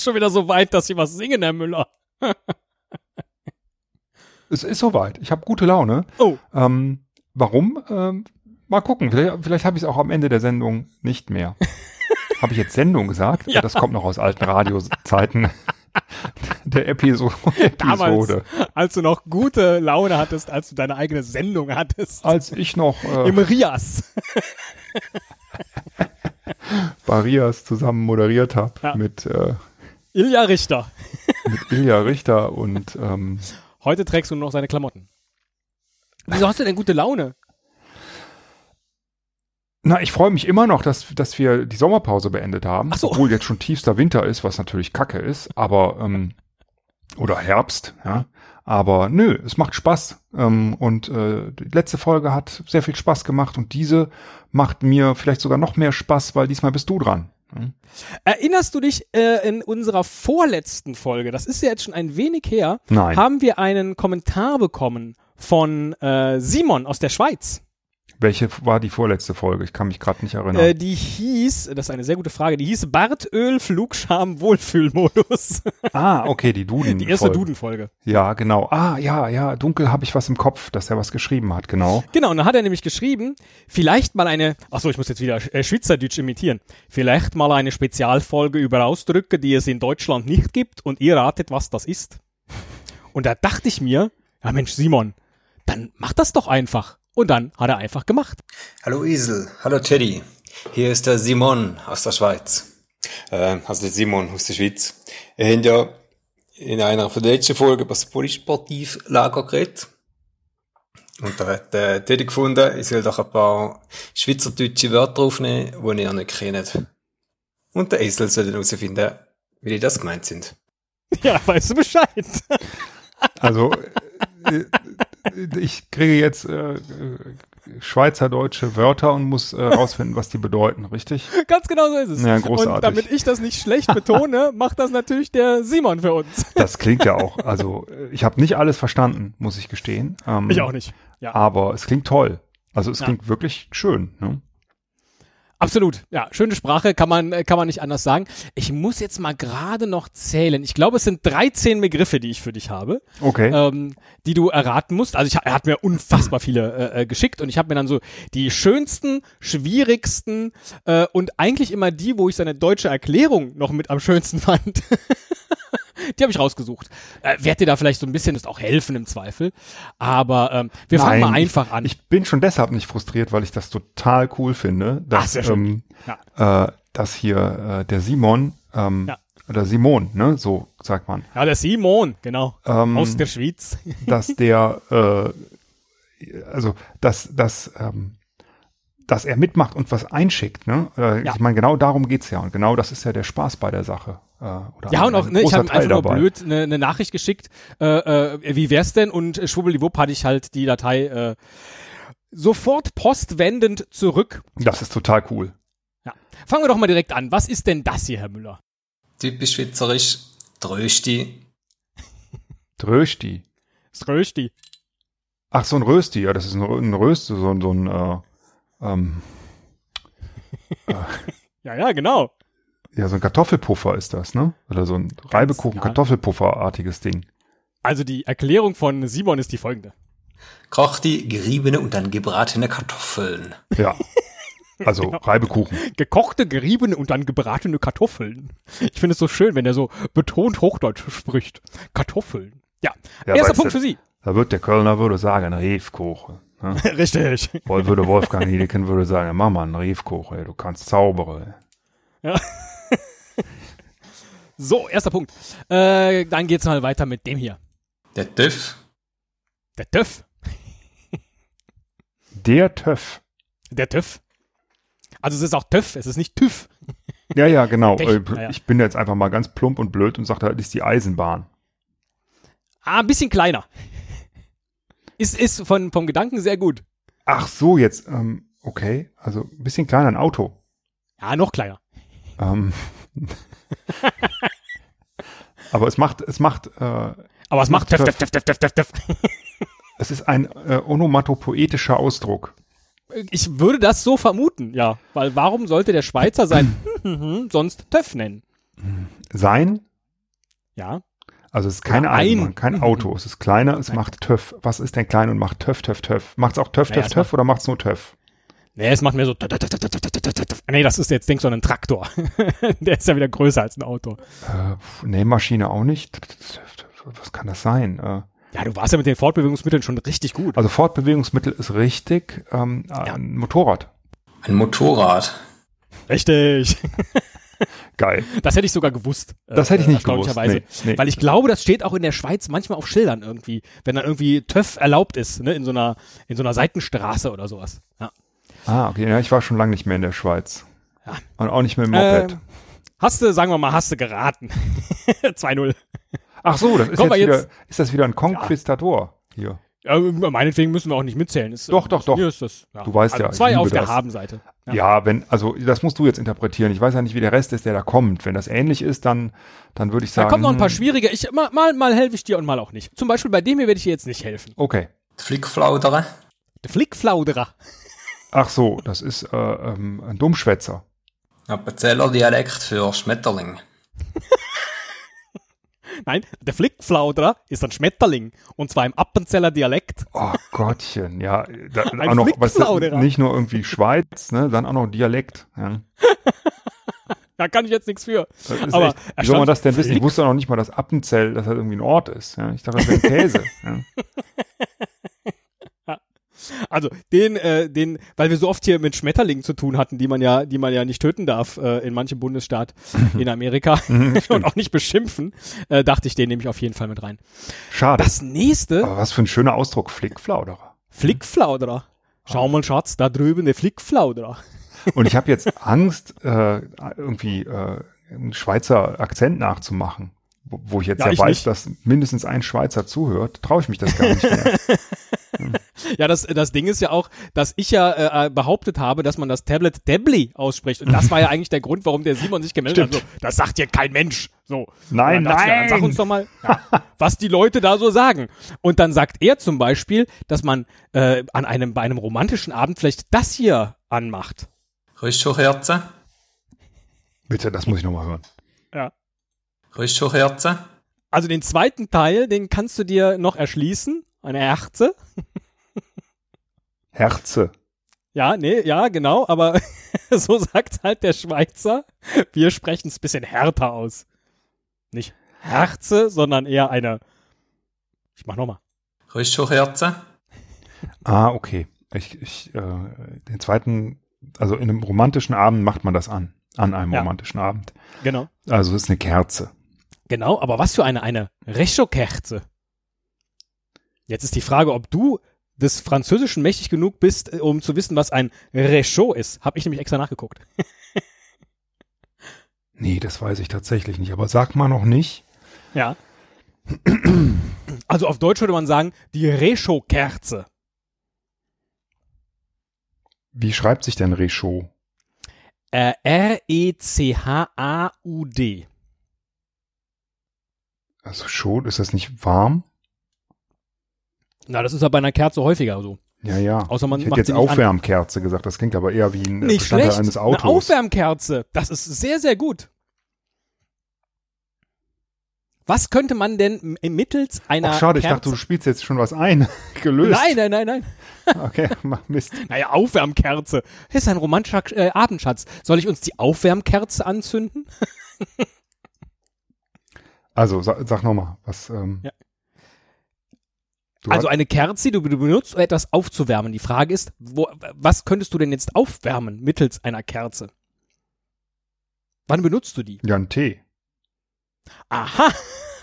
ist schon wieder so weit, dass Sie was singen, Herr Müller. Es ist soweit. Ich habe gute Laune. Oh. Ähm, warum? Ähm, mal gucken. Vielleicht, vielleicht habe ich es auch am Ende der Sendung nicht mehr. habe ich jetzt Sendung gesagt? Ja. Das kommt noch aus alten Radiozeiten der Episo Damals, Episode. als du noch gute Laune hattest, als du deine eigene Sendung hattest. Als ich noch äh, Im Rias. Barias zusammen moderiert habe Ja. mit, äh, Ilja Richter. mit Ilja Richter und ähm, Heute trägst du nur noch seine Klamotten. Wieso hast du denn gute Laune? Na, ich freue mich immer noch, dass, dass wir die Sommerpause beendet haben. Ach so. Obwohl jetzt schon tiefster Winter ist, was natürlich kacke ist, aber ähm, oder Herbst, ja. Aber nö, es macht Spaß. Ähm, und äh, die letzte Folge hat sehr viel Spaß gemacht und diese macht mir vielleicht sogar noch mehr Spaß, weil diesmal bist du dran. Hm? Erinnerst du dich äh, in unserer vorletzten Folge, das ist ja jetzt schon ein wenig her, Nein. haben wir einen Kommentar bekommen von äh, Simon aus der Schweiz. Welche war die vorletzte Folge? Ich kann mich gerade nicht erinnern. Äh, die hieß, das ist eine sehr gute Frage, die hieß Bartöl Flugscham Wohlfühlmodus. ah, okay, die Duden. Die erste Duden-Folge. Ja, genau. Ah, ja, ja, dunkel habe ich was im Kopf, dass er was geschrieben hat, genau. Genau, und dann hat er nämlich geschrieben, vielleicht mal eine, ach so, ich muss jetzt wieder äh, Schweizerdeutsch imitieren, vielleicht mal eine Spezialfolge über Ausdrücke, die es in Deutschland nicht gibt und ihr ratet, was das ist. Und da dachte ich mir, ja Mensch, Simon, dann mach das doch einfach. Und dann hat er einfach gemacht. Hallo Isel, hallo Teddy. Hier ist der Simon aus der Schweiz. Äh, also der Simon aus der Schweiz. Wir haben ja in einer von der letzten Folgen über das Polysportivlager geredet. Und da hat der Teddy gefunden, ich soll doch ein paar schweizerdeutsche Wörter aufnehmen, die ihr nicht kennt. Und der Esel soll dann herausfinden, wie die das gemeint sind. Ja, weißt du Bescheid. Also äh, ich kriege jetzt äh, äh, schweizerdeutsche Wörter und muss äh, rausfinden, was die bedeuten, richtig? Ganz genau so ist es. Ja, großartig. Und damit ich das nicht schlecht betone, macht das natürlich der Simon für uns. Das klingt ja auch, also äh, ich habe nicht alles verstanden, muss ich gestehen. Ähm, Ich auch nicht. Ja. Aber es klingt toll. Also es Ja. klingt wirklich schön. Ne? Absolut, ja, schöne Sprache, kann man, äh, kann man nicht anders sagen. Ich muss jetzt mal gerade noch zählen. Ich glaube, es sind 13 Begriffe, die ich für dich habe, Okay. ähm, die du erraten musst. Also ich, er hat mir unfassbar viele äh, äh, geschickt und ich habe mir dann so die schönsten, schwierigsten äh, und eigentlich immer die, wo ich seine deutsche Erklärung noch mit am schönsten fand. Die habe ich rausgesucht. Äh, werd dir da vielleicht so ein bisschen das auch helfen im Zweifel. Aber ähm, wir fangen Nein, mal einfach an. Ich bin schon deshalb nicht frustriert, weil ich das total cool finde, dass, schön. ähm, Ja. äh, dass hier äh, der Simon ähm, Ja. oder Simon, ne, so sagt man, ja, der Simon, genau. Ähm, aus der Schweiz. dass der, äh, also dass, dass, ähm, dass er mitmacht und was einschickt, ne? Äh, Ja. Ich meine, genau darum geht's ja und genau das ist ja der Spaß bei der Sache. Äh, oder Ja, ein- und auch, ein ne, ich habe einfach nur dabei. blöd eine ne Nachricht geschickt, äh, äh, wie wär's denn? Und äh, schwubbeliwupp hatte ich halt die Datei äh, sofort postwendend zurück. Das ist total cool. Ja. Fangen wir doch mal direkt an. Was ist denn das hier, Herr Müller? Typisch schweizerisch, Trösti. Drösti. Das Rösti. Ach, so ein Rösti, ja, das ist ein, ein Rösti, so, ein- so ein, äh, ähm, Ja, ja, genau. Ja, so ein Kartoffelpuffer ist das, ne? Oder so ein ja. Reibekuchen-Kartoffelpuffer-artiges Ding. Also die Erklärung von Simon ist die folgende. Kochte, geriebene und dann gebratene Kartoffeln. Ja. Also Genau. Reibekuchen. Gekochte, geriebene und dann gebratene Kartoffeln. Ich finde es so schön, wenn er so betont Hochdeutsch spricht. Kartoffeln. Ja, Ja, erster Punkt du- für Sie. Da wird der Kölner würde sagen, Riefkuchen. Ne? Richtig. Wohl würde Wolfgang Niedeken würde sagen, mach mal einen Riefkuchen, ey, du kannst zaubern. ey. So, erster Punkt. Äh, dann geht's mal weiter mit dem hier. Der TÜV, Der TÜV. Der Töff. Der TÜV. Also es ist auch TÜV, es ist nicht TÜV. Ja, ja, genau. Äh, Ja. Ich bin jetzt einfach mal ganz plump und blöd und sage, das ist die Eisenbahn. Ah, ein bisschen kleiner. Ist, ist von, vom Gedanken sehr gut. Ach so, jetzt, ähm, okay. Also ein bisschen kleiner ein Auto. Ja, noch kleiner. Ähm, aber es macht, es macht, äh, Aber es macht TÜV. TÜV, TÜV, TÜV, TÜV, TÜV. es ist ein äh, onomatopoetischer Ausdruck. Ich würde das so vermuten, ja. Weil warum sollte der Schweizer sein sonst TÜV nennen? Sein, Ja. also es ist keine. Eisenbahn, kein Auto. Es ist kleiner, es macht TÜV. Was ist denn klein und macht TÜV, TÜV, TÜV? Macht's auch TÜV, Naja, TÜV, es TÜV oder macht's nur TÜV? Nee, es macht mir so. Nee, das ist jetzt, denkst du, an einen Traktor. Der ist ja wieder größer als ein Auto. Äh, pf, Nähmaschine auch nicht. Was kann das sein? Äh, Ja, du warst ja mit den Fortbewegungsmitteln schon richtig gut. also Fortbewegungsmittel ist richtig. Ähm, Ein Motorrad. Ein Motorrad. Richtig. Geil. Das hätte ich sogar gewusst. äh, Das hätte ich nicht gewusst. Nee, nee. Weil ich glaube, das steht auch in der Schweiz manchmal auf Schildern irgendwie, wenn dann irgendwie TÜV erlaubt ist, ne, in so einer, in so einer Seitenstraße oder sowas. Ja. Ah, okay. Ja, ich war schon lange nicht mehr in der Schweiz. Ja. Und auch nicht mehr im Moped. Ähm, hast du, sagen wir mal, hast du geraten. 2-0. Ach so, das ist jetzt wir wieder, jetzt- ist das wieder ein Konquistador hier. Ja, meinetwegen müssen wir auch nicht mitzählen. Ist, Doch, doch, doch. Mir ist das, ja. Du weißt also ja, Zwei auf der. Habenseite. Ja. wenn, also das musst du jetzt interpretieren. Ich weiß ja nicht, wie der Rest ist, der da kommt. Wenn das ähnlich ist, dann, dann würde ich Da sagen. kommen noch ein paar schwierige. Ich, mal, mal, mal helfe ich dir und mal auch nicht. Zum Beispiel bei dem hier werde ich dir jetzt nicht helfen. Okay. Flickflaudere. Der Flickflauderer. Ach so, das ist äh, ähm, ein Dummschwätzer. Appenzeller Dialekt für Schmetterling. Nein, der Flickflauderer ist ein Schmetterling. Und zwar im Appenzeller Dialekt. Oh Gottchen, ja. Da, Ein auch noch, Flickflauderer. nicht nur irgendwie Schweiz, ne, dann auch noch Dialekt. Ja. Da kann ich jetzt nichts für. Aber echt, wie soll man das denn wissen? Ich wusste auch noch nicht mal, dass Appenzell, dass das irgendwie ein Ort ist. Ja. Ich dachte, das wäre ein Käse. ja. Also den, äh, den, weil wir so oft hier mit Schmetterlingen zu tun hatten, die man ja, die man ja nicht töten darf äh, in manchem Bundesstaat in Amerika und auch nicht beschimpfen, äh, dachte ich, den nehme ich auf jeden Fall mit rein. Schade. Das nächste, Aber was für ein schöner Ausdruck, Flickflauderer. Flickflauderer. Schau mal, Schatz, da drüben der Flickflauderer. Und ich habe jetzt Angst, äh, irgendwie äh, einen Schweizer Akzent nachzumachen. Wo, wo ich jetzt Ja, ja, ich weiß, nicht. dass mindestens ein Schweizer zuhört, traue ich mich das gar nicht mehr. Ja, das, das Ding ist ja auch, dass ich ja äh, behauptet habe, dass man das Tablet Debly ausspricht. Und das war ja eigentlich der Grund, warum der Simon sich gemeldet hat. So, das sagt hier kein Mensch. So. Nein, ich, ja, nein. Dann sag uns doch mal, ja, was die Leute da so sagen. Und dann sagt er zum Beispiel, dass man äh, an einem, bei einem romantischen Abend vielleicht das hier anmacht. Rüstschuhkerze. Bitte, das muss ich nochmal hören. Ja. Rüstschuhkerze. Also den zweiten Teil, den kannst du dir noch erschließen. Eine Herze. Herze. Ja, nee, ja, genau, aber so sagt halt der Schweizer. Wir sprechen es ein bisschen härter aus. Nicht Herze, sondern eher eine. Ich mach nochmal. Rüstschuhkerze. Ah, okay. Ich, ich, äh, den zweiten, also in einem romantischen Abend macht man das an. An einem Ja. romantischen Abend. Genau. Also es ist eine Kerze. Genau, aber was für eine? Eine Rechokerze. Jetzt ist die Frage, ob du des Französischen mächtig genug bist, äh, um zu wissen, was ein Réchaud ist. Hab ich nämlich extra nachgeguckt. Nee, das weiß ich tatsächlich nicht. Aber sag mal noch nicht. Ja. Also auf Deutsch würde man sagen, die Réchaud-Kerze. Wie schreibt sich denn Réchaud? Äh, R-E-C-H-A-U-D. Also schon, ist das nicht warm? Na, das ist ja bei einer Kerze häufiger so. Ja, ja. Außer man ich hätte macht jetzt. Aufwärmkerze gesagt. Das klingt aber eher wie ein äh, Nicht Bestandteil schlecht. eines Eine Autos. Aufwärmkerze. Das ist sehr, sehr gut. Was könnte man denn mittels einer Ach, schade, ich Kerze dachte, du spielst jetzt schon was ein. Gelöst. Nein, nein, nein, nein. Okay, mach Mist. Naja, Aufwärmkerze. Das ist ein romantischer äh, Abendschatz. Soll ich uns die Aufwärmkerze anzünden? Also, sag, sag nochmal, was. Ähm, Ja. Du also eine Kerze, die du benutzt, um etwas aufzuwärmen. Die Frage ist, wo, was könntest du denn jetzt aufwärmen mittels einer Kerze? Wann benutzt du die? ja, ein Tee. Aha,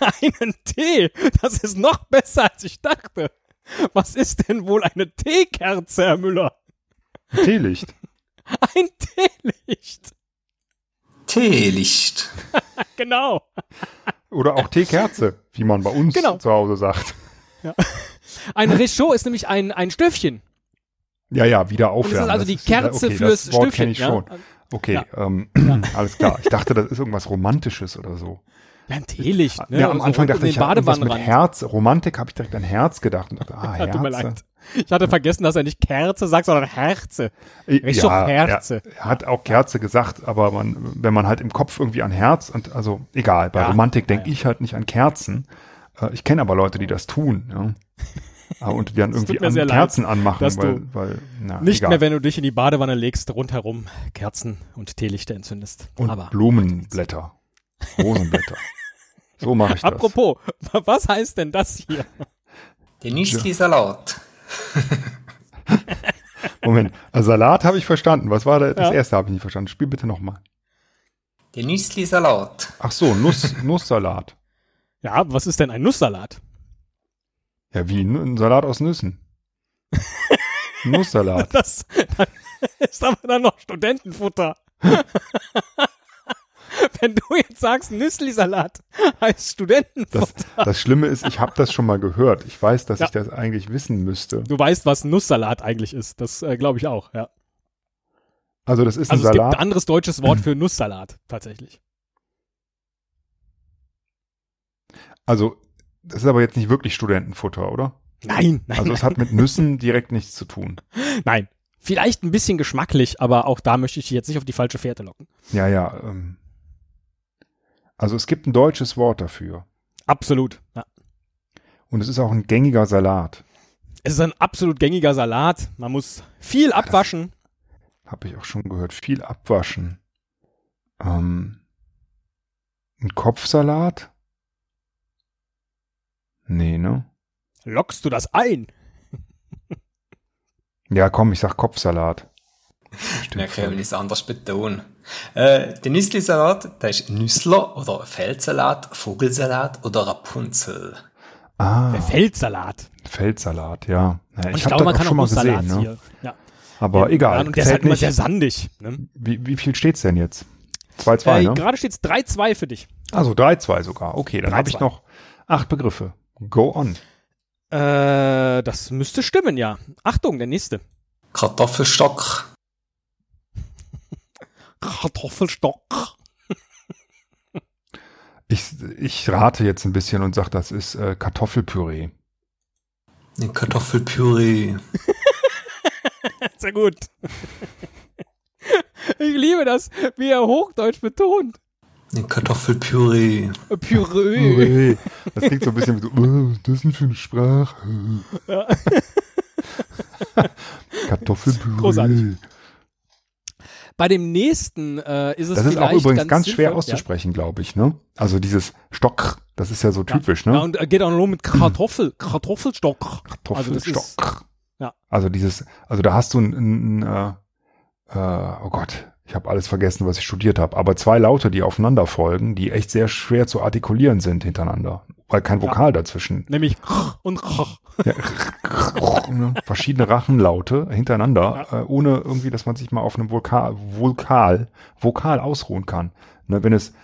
einen Tee. Das ist noch besser, als ich dachte. Was ist denn wohl eine Teekerze, Herr Müller? Ein Teelicht. Ein Teelicht. Teelicht. Genau. Oder auch Teekerze, wie man bei uns Genau. zu Hause sagt. Ein Réchaud ist nämlich ein, ein Stöffchen. Ja, ja, wieder Und das aufwärmen. ist also Das die ist- Kerze okay, fürs das Wort Stöffchen. kenne ich ja? schon. Okay, Ja. ähm, alles klar. Ich dachte, das ist irgendwas Romantisches oder so. Ja, ein Teelicht, ne? ja, am So Anfang rund dachte ich, ja, irgendwas mit. Herz, Romantik habe ich direkt an Herz gedacht und dachte, ah, Ja, Herz. tut mir leid. Ich hatte vergessen, dass er nicht Kerze sagt, sondern Herze. Richtig doch Herze. Er, er hat auch Kerze gesagt, aber man, wenn man halt im Kopf irgendwie an Herz und also egal, bei Ja, Romantik denke ja, ja. ich halt nicht an Kerzen. Äh, ich kenne aber Leute, die das tun, ja. Ah, und die dann irgendwie an sehr leid, Kerzen anmachen, dass weil, du weil na, Nicht egal. mehr, wenn du dich in die Badewanne legst, rundherum Kerzen und Teelichter entzündest. und Aber Blumenblätter, Rosenblätter. so mache ich das. apropos, wa- was heißt denn das hier? Der Nüssli-Salat. Moment, also Salat habe ich verstanden. Was war da? Das Ja. erste habe ich nicht verstanden. Spiel bitte nochmal. Der Nüssli-Salat. Ach so, Nuss, Nusssalat. Ja, was ist denn ein Nusssalat? Ja, wie ein Salat aus Nüssen. Nusssalat. Das, das ist aber dann noch Studentenfutter. Wenn du jetzt sagst, Nüssli-Salat heißt Studentenfutter. Das, das Schlimme ist, ich habe das schon mal gehört. Ich weiß, dass Ja. ich das eigentlich wissen müsste. Du weißt, was Nusssalat eigentlich ist. Das äh, glaube ich auch, ja. Also das ist Also ein es gibt ein Salat. anderes deutsches Wort für Nusssalat, tatsächlich. Also das ist aber jetzt nicht wirklich Studentenfutter, oder? Nein, nein, Also es hat mit Nüssen direkt nichts zu tun. nein. Vielleicht ein bisschen geschmacklich, aber auch da möchte ich dich jetzt nicht auf die falsche Fährte locken. Ja, ja. Ähm. Also es gibt ein deutsches Wort dafür. Absolut. Ja. Und es ist auch ein gängiger Salat. Es ist ein absolut gängiger Salat. Man muss viel abwaschen. Habe ich auch schon gehört. Viel abwaschen. Ähm, ein Kopfsalat? Nee, ne? Lockst du das ein? Ja, komm, ich sag Kopfsalat. Merke, wenn ich es anders betone. Äh, der Nüssli-Salat, der ist Nüssler oder Feldsalat, Vogelsalat oder Rapunzel. Ah, Der Feldsalat. Feldsalat, ja. ja ich, hab glaube, man kann auch schon mal Nusssalat gesehen, ne? hier. Ja. Aber egal. Und der ist halt immer nicht. sehr sandig. Ne? wie, wie viel steht's denn jetzt? 2-2, Äh, ne? Gerade steht es 3-2 für dich. Also 3-2 sogar. Okay, dann habe ich 3-2. noch acht Begriffe. Go on. Äh, das müsste stimmen, ja. Achtung, der nächste. Kartoffelstock. Kartoffelstock. Ich, ich rate jetzt ein bisschen und sag, das ist äh, Kartoffelpüree. Ein Kartoffelpüree. Sehr gut. Ich liebe das, wie er Hochdeutsch betont. Ein Kartoffelpüree. Äh, Püree. Püree. Das klingt so ein bisschen wie so, äh, was ist denn für eine Sprache? Kartoffelpüree. Großartig. Bei dem nächsten äh, ist es Das ist auch vielleicht übrigens ganz, schwer sinnvoll- auszusprechen, glaube ich, ne? Also dieses Stock, das ist ja so typisch, Ja, ne? ja und äh, geht auch nur mit Kartoffel, Kartoffelstock. Also das Kartoffelstock. ist, ja. Also dieses, also da hast du ein, ein, ein äh, äh, oh Gott, ich habe alles vergessen, was ich studiert habe, aber zwei Laute, die aufeinander folgen, die echt sehr schwer zu artikulieren sind hintereinander, weil kein Vokal dazwischen. nämlich und Ja, ne? verschiedene Rachenlaute hintereinander, äh, ohne irgendwie, dass man sich mal auf einem Vokal, Vokal, Vokal ausruhen kann. Ne, wenn es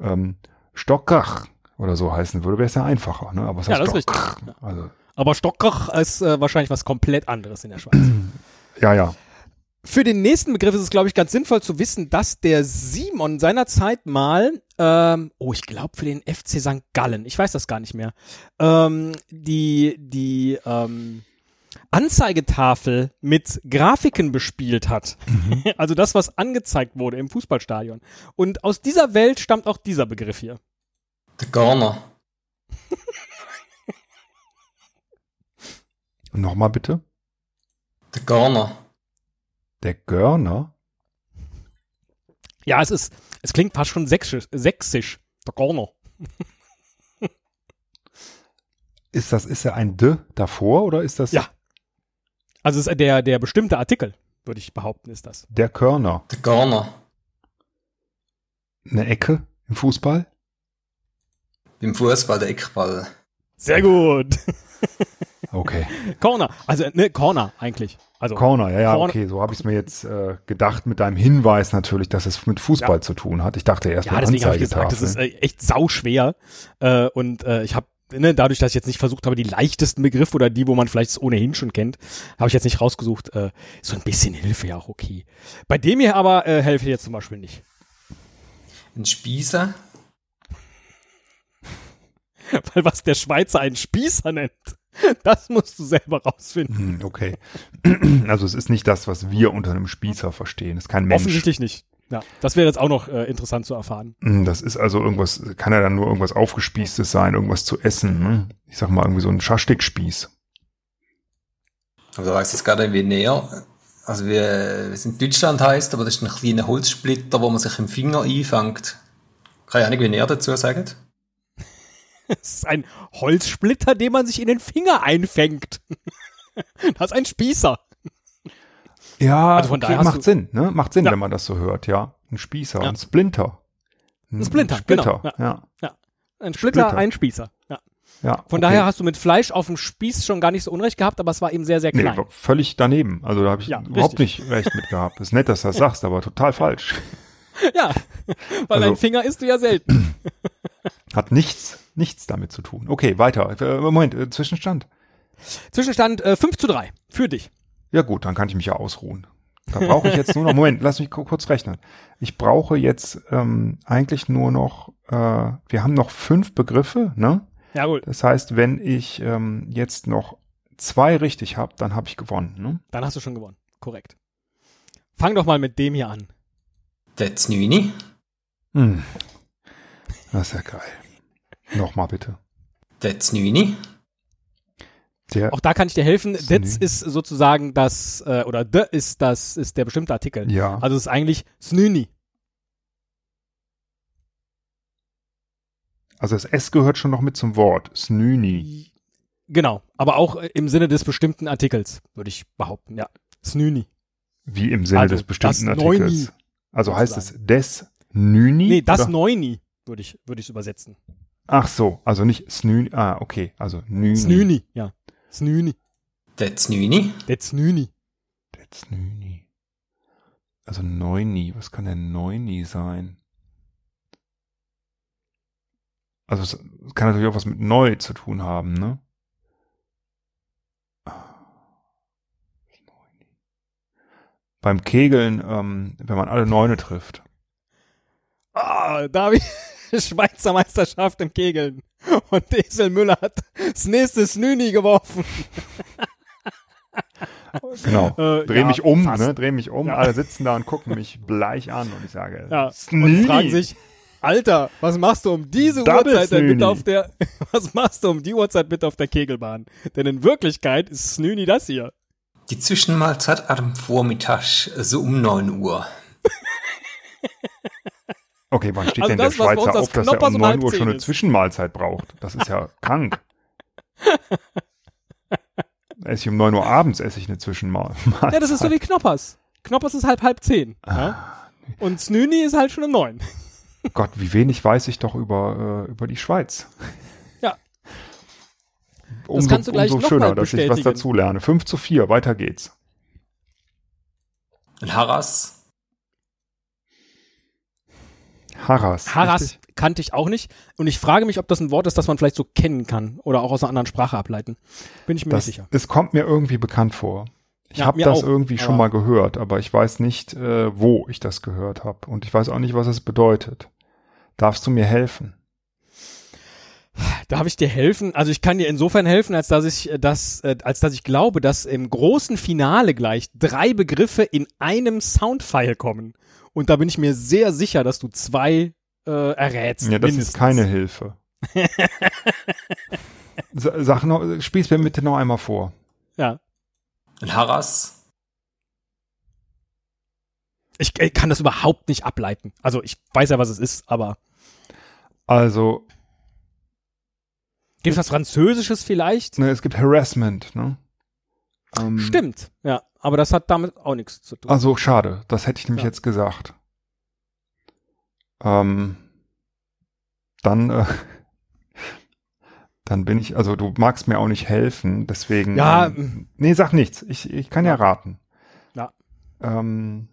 ähm, Stockach oder so heißen würde, wäre es ja einfacher. Ne? Aber es Ja, das ist richtig. Also, Aber Stockach ist äh, wahrscheinlich was komplett anderes in der Schweiz. ja, ja. Für den nächsten Begriff ist es, glaube ich, ganz sinnvoll zu wissen, dass der Simon seinerzeit mal, ähm, oh, ich glaube für den FC St. Gallen, ich weiß das gar nicht mehr, ähm, die, die ähm, Anzeigetafel mit Grafiken bespielt hat. Also das, was angezeigt wurde im Fußballstadion. Und aus dieser Welt stammt auch dieser Begriff hier. Der Garner. Nochmal bitte. Der Garner. Der Görner. Ja, es ist, es klingt fast schon sächsisch, sächsisch. Der Corner. Ist das, ist er ein D davor oder ist das Ja. Also es ist der, der bestimmte Artikel, würde ich behaupten, ist das. der Körner? Der Garner. Eine Ecke im Fußball? Beim Fußball der Eckball. Sehr gut. Okay. Corner. Also, ne, Corner eigentlich. Also, Corner, ja, ja, Corner- okay. So habe ich es mir jetzt äh, gedacht mit deinem Hinweis natürlich, dass es mit Fußball Ja. zu tun hat. Ich dachte erst ja, mal deswegen habe ich gesagt, das ist äh, echt sauschwer. Äh, und äh, ich habe, ne, dadurch, dass ich jetzt nicht versucht habe, die leichtesten Begriffe oder die, wo man vielleicht ohnehin schon kennt, habe ich jetzt nicht rausgesucht. Äh, so ein bisschen Hilfe ja auch okay. Bei dem hier aber äh, helfe ich jetzt zum Beispiel nicht. Ein Spießer. Weil was der Schweizer einen Spießer nennt, das musst du selber rausfinden. Hm, okay. Also es ist nicht das, was wir unter einem Spießer verstehen. Es ist kein Mensch. Offensichtlich nicht. Ja, das wäre jetzt auch noch äh, interessant zu erfahren. Hm, Das ist also irgendwas, kann ja dann nur irgendwas aufgespießtes sein, irgendwas zu essen. Ne? Ich sag mal irgendwie so ein Schaschlikspieß. Also weiss jetzt gerade wie näher. Also wie, wie es in Deutschland heißt, aber das ist ein kleiner Holzsplitter, wo man sich im Finger einfängt. Keine Ahnung, wie näher dazu sagen. Das ist ein Holzsplitter, den man sich in den Finger einfängt. Das ist ein Spießer. Ja, Also von okay, daher macht Sinn, ne? Macht Sinn, Ja. wenn man das so hört, ja. Ein Spießer, Ja. ein Splinter. Ein Splinter, Splitter, genau, ja. Ja. Ein Splitter, Splitter. ein Spießer. Ja. ja. Von okay. daher hast du mit Fleisch auf dem Spieß schon gar nicht so unrecht gehabt, aber es war eben sehr, sehr Nee, klein. war völlig daneben. Also da habe ich überhaupt nicht recht mit gehabt. Ist nett, dass du das sagst, aber total falsch. ja, weil Also- ein Finger isst du ja selten. Hat nichts, nichts damit zu tun. Okay, weiter. Äh, Moment, äh, Zwischenstand. Zwischenstand äh, 5 zu 3 für dich. Ja gut, dann kann ich mich ja ausruhen. Da brauche ich jetzt nur noch, Moment, lass mich ku- kurz rechnen. Ich brauche jetzt ähm, eigentlich nur noch, äh, wir haben noch fünf Begriffe, ne? Ja, gut. Das heißt, wenn ich ähm, jetzt noch zwei richtig habe, dann habe ich gewonnen, ne? Dann hast du schon gewonnen. Korrekt. Fang doch mal mit dem hier an. Der Znüni. Hm. Das ist ja geil. Nochmal bitte. Der Znüni. Der, Auch da kann ich dir helfen. That's ist sozusagen das, äh, oder the ist das, ist der bestimmte Artikel. ja. Also es ist eigentlich Snüni. Also das S gehört schon noch mit zum Wort. Snüni. Genau. Aber auch äh, im Sinne des bestimmten Artikels, würde ich behaupten. Ja. Snüni. Wie im Sinne Also des bestimmten das Artikels. Neuni, Also heißt es des Nüni? Nee, das oder? Neuni würde ich, würde ich übersetzen. Ach so, also nicht Snüni. Ah, okay. Also Nüni. Snüni, ja. Snüni. Der Znüni. Der Znüni. Der Znüni. Also Neuni. Was kann denn Neuni sein? Also es kann natürlich auch was mit neu zu tun haben, ne? Beim Kegeln, ähm, wenn man alle Neune trifft. Ah, da habe ich Schweizer Meisterschaft im Kegeln. Und Esel Müller hat das nächste Snüni geworfen. Genau. Äh, Dreh ja, mich um, fast. ne? Dreh mich um. Ja. Alle sitzen da und gucken mich bleich an und ich sage, Ja, Snüni. und fragen sich, Alter, was machst du um diese Double Uhrzeit denn bitte auf der, was machst du um die Uhrzeit bitte auf der Kegelbahn? Denn in Wirklichkeit ist Snüni das hier. Die Zwischenmahlzeit am Vormittag, so um 9 Uhr. Okay, wann steht Also denn das, der Schweizer auf, dass er Knoppers um um 9 halb Uhr schon eine ist? Zwischenmahlzeit braucht? Das ist ja krank. Esse ich um 9 Uhr abends, esse ich eine Zwischenmahlzeit. Ja, das ist so wie Knoppers. Knoppers ist halb halb zehn. Ah, Ja? Und Snüni ist halt schon um neun. Gott, wie wenig weiß ich doch über, äh, über die Schweiz. Ja. Umso, kannst du gleich umso noch schöner, mal dass ich was bestätigen. dazu lerne. 5 zu 4, weiter geht's. Ein Harras. Harras. Haras richtig? kannte ich auch nicht. Und ich frage mich, ob das ein Wort ist, das man vielleicht so kennen kann oder auch aus einer anderen Sprache ableiten. Bin ich mir Das, nicht sicher. es kommt mir irgendwie bekannt vor. Ich Ja, habe das auch, irgendwie schon mal gehört, aber ich weiß nicht, äh, wo ich das gehört habe. Und ich weiß auch nicht, was es bedeutet. Darfst du mir helfen? Darf ich dir helfen? Also ich kann dir insofern helfen, als dass ich äh, das, äh, als dass ich glaube, dass im großen Finale gleich drei Begriffe in einem Soundfile kommen. Und da bin ich mir sehr sicher, dass du zwei äh, errätst. Ja, das mindestens. ist keine Hilfe. Sa- Sag noch, spiel's mir bitte noch einmal vor. Ja. Ein Harras. Ich äh, kann das überhaupt nicht ableiten. Also ich weiß ja, was es ist, aber Also, gibt es was Französisches vielleicht? ne, es gibt Harassment, ne? Ähm, Stimmt, ja. Aber das hat damit auch nichts zu tun. Also, schade. Das hätte ich nämlich Ja. jetzt gesagt. Ähm, dann, äh, dann bin ich, also du magst mir auch nicht helfen, deswegen. Ja, ähm, nee, sag nichts. Ich, ich kann ja, Ja. raten. Ja. Ähm,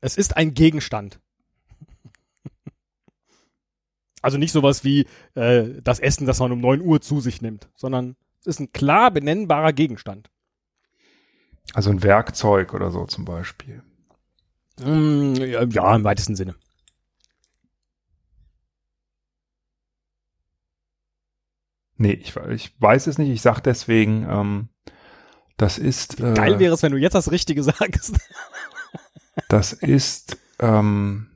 Es ist ein Gegenstand. Also nicht sowas wie äh, das Essen, das man um 9 Uhr zu sich nimmt, sondern es ist ein klar benennbarer Gegenstand. also ein Werkzeug oder so zum Beispiel. Mm, ja, ja, im weitesten Sinne. Nee, ich, ich weiß es nicht. Ich sag deswegen, ähm, das ist. Äh, Geil wäre es, wenn du jetzt das Richtige sagst. Das ist ähm,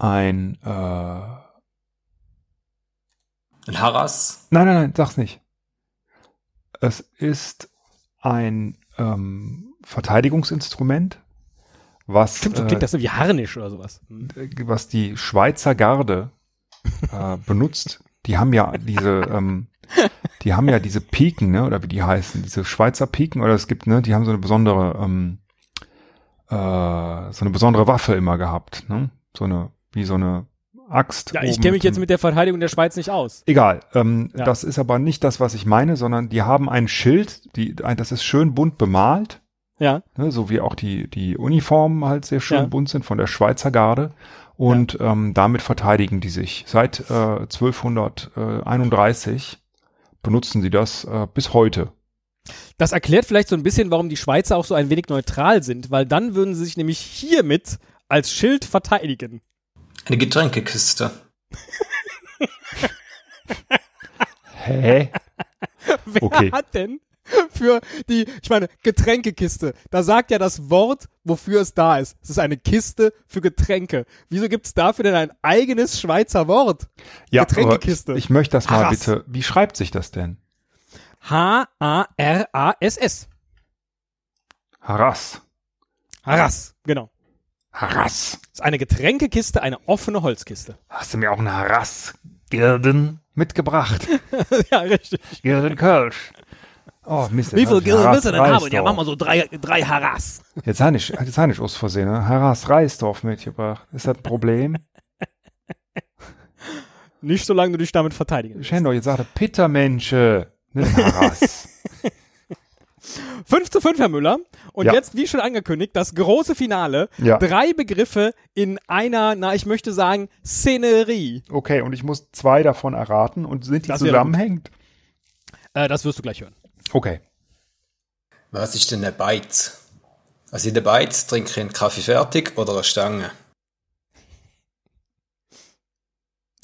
ein. Äh, Ein Harras. nein, nein, nein, sag's nicht. Es ist ein ähm, Verteidigungsinstrument, was, Stimmt, so äh, klingt das so wie Harnisch oder sowas. Hm. was die Schweizer Garde äh, benutzt. Die haben ja diese, ähm, die haben ja diese Piken, ne, oder wie die heißen, diese Schweizer Piken, oder es gibt, ne, die haben so eine besondere, ähm, äh, so eine besondere Waffe immer gehabt, ne, so eine, wie so eine Axt. Ja, ich kenne mich jetzt mit der Verteidigung der Schweiz nicht aus. Egal, ähm, Ja. das ist aber nicht das, was ich meine, sondern die haben ein Schild, die, ein, das ist schön bunt bemalt, Ja. ne, so wie auch die, die Uniformen halt sehr schön Ja. bunt sind von der Schweizer Garde. Und ähm, damit verteidigen die sich. Seit äh, 1231 benutzen sie das äh, bis heute. Das erklärt vielleicht so ein bisschen, warum die Schweizer auch so ein wenig neutral sind, weil dann würden sie sich nämlich hiermit als Schild verteidigen. Eine Getränkekiste. Hä? Wer Okay. hat denn für die, ich meine, Getränkekiste, da sagt ja das Wort, wofür es da ist. Es ist eine Kiste für Getränke. Wieso gibt es dafür denn ein eigenes Schweizer Wort? Ja, Getränkekiste. ich möchte das mal Haras. bitte. Wie schreibt sich das denn? H-A-R-A-S-S. Haras. Haras, genau. Haras. Das ist eine Getränkekiste, eine offene Holzkiste. Hast du mir auch eine Haras Gilden mitgebracht? ja, richtig. Gilden Kölsch. Oh, Mist. Wie viel Gilden willst du denn haben? Ja, machen wir so drei, drei Haras. Jetzt habe ich, jetzt hab ich aus Versehen ne? Haras Reisdorf mitgebracht. Ist das ein Problem? Nicht solange du dich damit verteidigen willst. Schendo, jetzt sagt er Pittermensche. Nicht Haras. 5 zu 5, Herr Müller. Und Ja. jetzt, wie schon angekündigt, das große Finale. Ja. Drei Begriffe in einer, na, ich möchte sagen, Szenerie. Okay, und ich muss zwei davon erraten und sind die Das zusammenhängend? Äh, das wirst du gleich hören. Okay. Was ist denn ein Beiz? Also in der Beiz trinke ich einen Kaffee fertig oder eine Stange.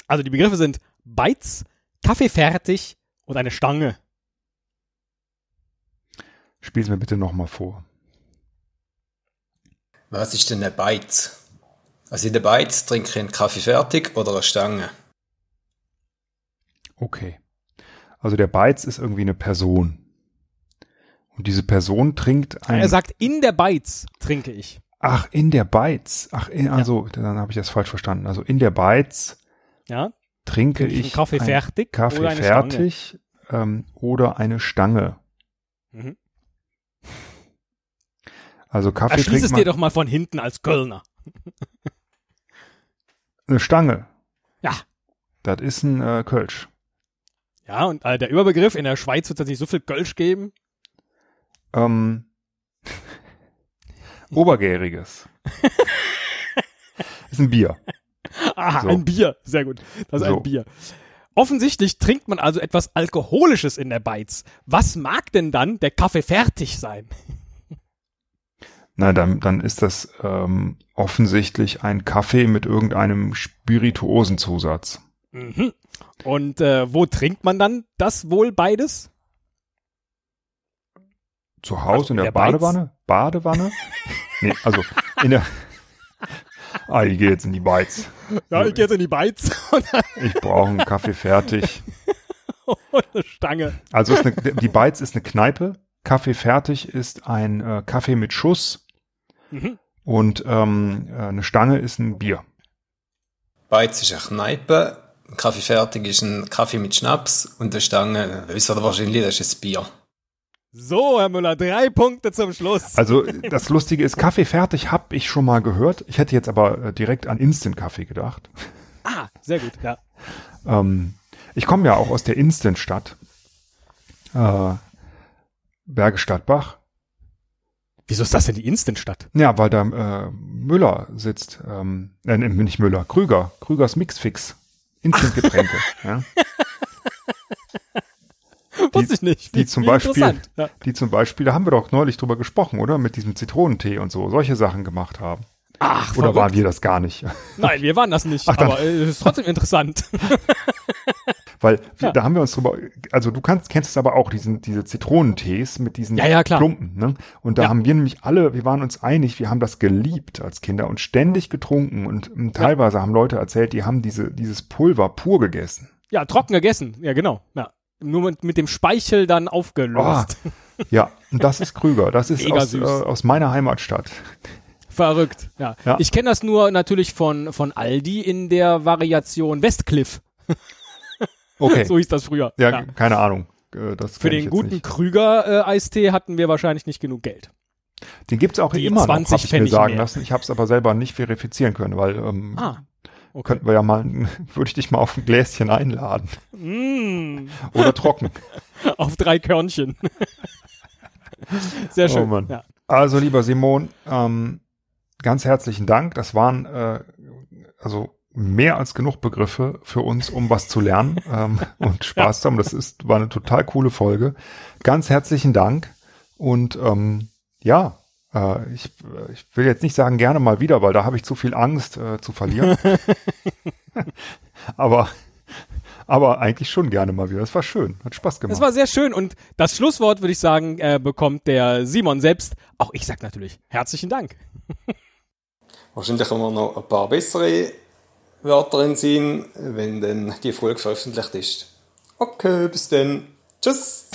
Also die Begriffe sind Beiz, Kaffee fertig und eine Stange. Spiel's mir bitte nochmal vor. Was ist denn ein Beiz? Also in der Beiz trinke ich einen Kaffee fertig oder eine Stange. Okay. Also der Beiz ist irgendwie eine Person. Und diese Person trinkt ein. Er sagt, in der Beiz trinke ich. ach, in der Beiz. Ach, in, also, dann habe ich das falsch verstanden. Also in der Beiz Ja? trinke Trinke ich ich einen Kaffee ein fertig Kaffee oder eine fertig ähm, oder eine Stange. Mhm. Also Kaffee Erschließ es dir doch mal von hinten als Kölner. eine Stange. Ja. Das ist ein äh, Kölsch. Ja, und äh, der Überbegriff, in der Schweiz wird es nicht so viel Kölsch geben. Ähm, Obergäriges. ist ein Bier. Aha, So. ein Bier. Sehr gut. Das ist So. ein Bier. Offensichtlich trinkt man also etwas Alkoholisches in der Beiz. Was mag denn dann der Kaffee fertig sein? Na, dann, dann ist das ähm, offensichtlich ein Kaffee mit irgendeinem Spirituosenzusatz. Mhm. Und äh, wo trinkt man dann das wohl beides? Zu Hause Also in in der, der Beiz? Badewanne? Badewanne? nee, also in der. ah, ich gehe jetzt in die Beiz. Ja, ich gehe jetzt in die Beiz und Ich brauche einen Kaffee fertig. eine Stange. Also eine, die Beiz ist eine Kneipe. Kaffee fertig ist ein äh, Kaffee mit Schuss. Mhm. Und ähm, äh, eine Stange ist ein Bier. Beiz ist eine Kneipe, ein Kaffee fertig ist ein Kaffee mit Schnaps und eine Stange, wisst ihr wahrscheinlich, das ist ein Bier. So, Herr Müller, drei Punkte zum Schluss. Also das Lustige ist, Kaffee fertig habe ich schon mal gehört. Ich hätte jetzt aber äh, direkt an Instant-Kaffee gedacht. Ah, sehr gut, ja. Ähm, ich komme ja auch aus der Instant-Stadt. Äh, Berge Stadtbach. Wieso ist das denn die Instantstadt? Ja, weil da äh, Müller sitzt. Ähm, äh, nicht Müller, Krüger. Krügers Mixfix. Instant-Getränke. ja. Wusste ich nicht. die zum wie Beispiel-. Ja. Die zum Beispiel, da haben wir doch neulich drüber gesprochen, oder? Mit diesem Zitronentee und so. Solche Sachen gemacht haben. Ach, Oder verrückt. waren wir das gar nicht? Nein, wir waren das nicht, Ach, aber äh, es ist trotzdem interessant. Weil Ja. da haben wir uns drüber, also du kannst, kennst es aber auch, diesen, diese Zitronentees mit diesen Ja, ja. Klumpen, ne? Und da haben wir nämlich alle, wir waren uns einig, wir haben das geliebt als Kinder und ständig getrunken und ähm, teilweise haben Leute erzählt, die haben diese, dieses Pulver pur gegessen. Ja, trocken gegessen. Ja, genau. Ja. Nur mit, mit dem Speichel dann aufgelöst. Ja, und das ist Krüger. Das ist aus, äh, aus meiner Heimatstadt. Verrückt. Ja. Ja. Ich kenne das nur natürlich von, von Aldi in der Variation Westcliff. Okay. So hieß das früher. ja, keine Ahnung. Äh, Das Für ich den guten nicht. Krüger-Eistee hatten wir wahrscheinlich nicht genug Geld. Den gibt's auch die immer noch, 20 hab ich mir Pfennig sagen mehr. lassen. Ich habe es aber selber nicht verifizieren können, weil ähm, Ah. Okay. könnten wir ja mal, würde ich dich mal auf ein Gläschen einladen. Mm, Oder trocken. auf drei Körnchen. Sehr schön. Oh. Ja. Also, lieber Simon, ähm, ganz herzlichen Dank. Das waren äh, also mehr als genug Begriffe für uns, um was zu lernen ähm, und Spaß zu haben. Das ist, war eine total coole Folge. Ganz herzlichen Dank. Und ähm, ja, äh, ich, ich will jetzt nicht sagen gerne mal wieder, weil da habe ich zu viel Angst äh, zu verlieren. aber, aber eigentlich schon gerne mal wieder. Das war schön, hat Spaß gemacht. Das war sehr schön und das Schlusswort, würde ich sagen, äh, bekommt der Simon selbst. Auch ich sag natürlich herzlichen Dank. Wahrscheinlich haben wir noch ein paar bessere Wörter in wenn dann die Folge veröffentlicht ist. Okay, bis dann. Tschüss.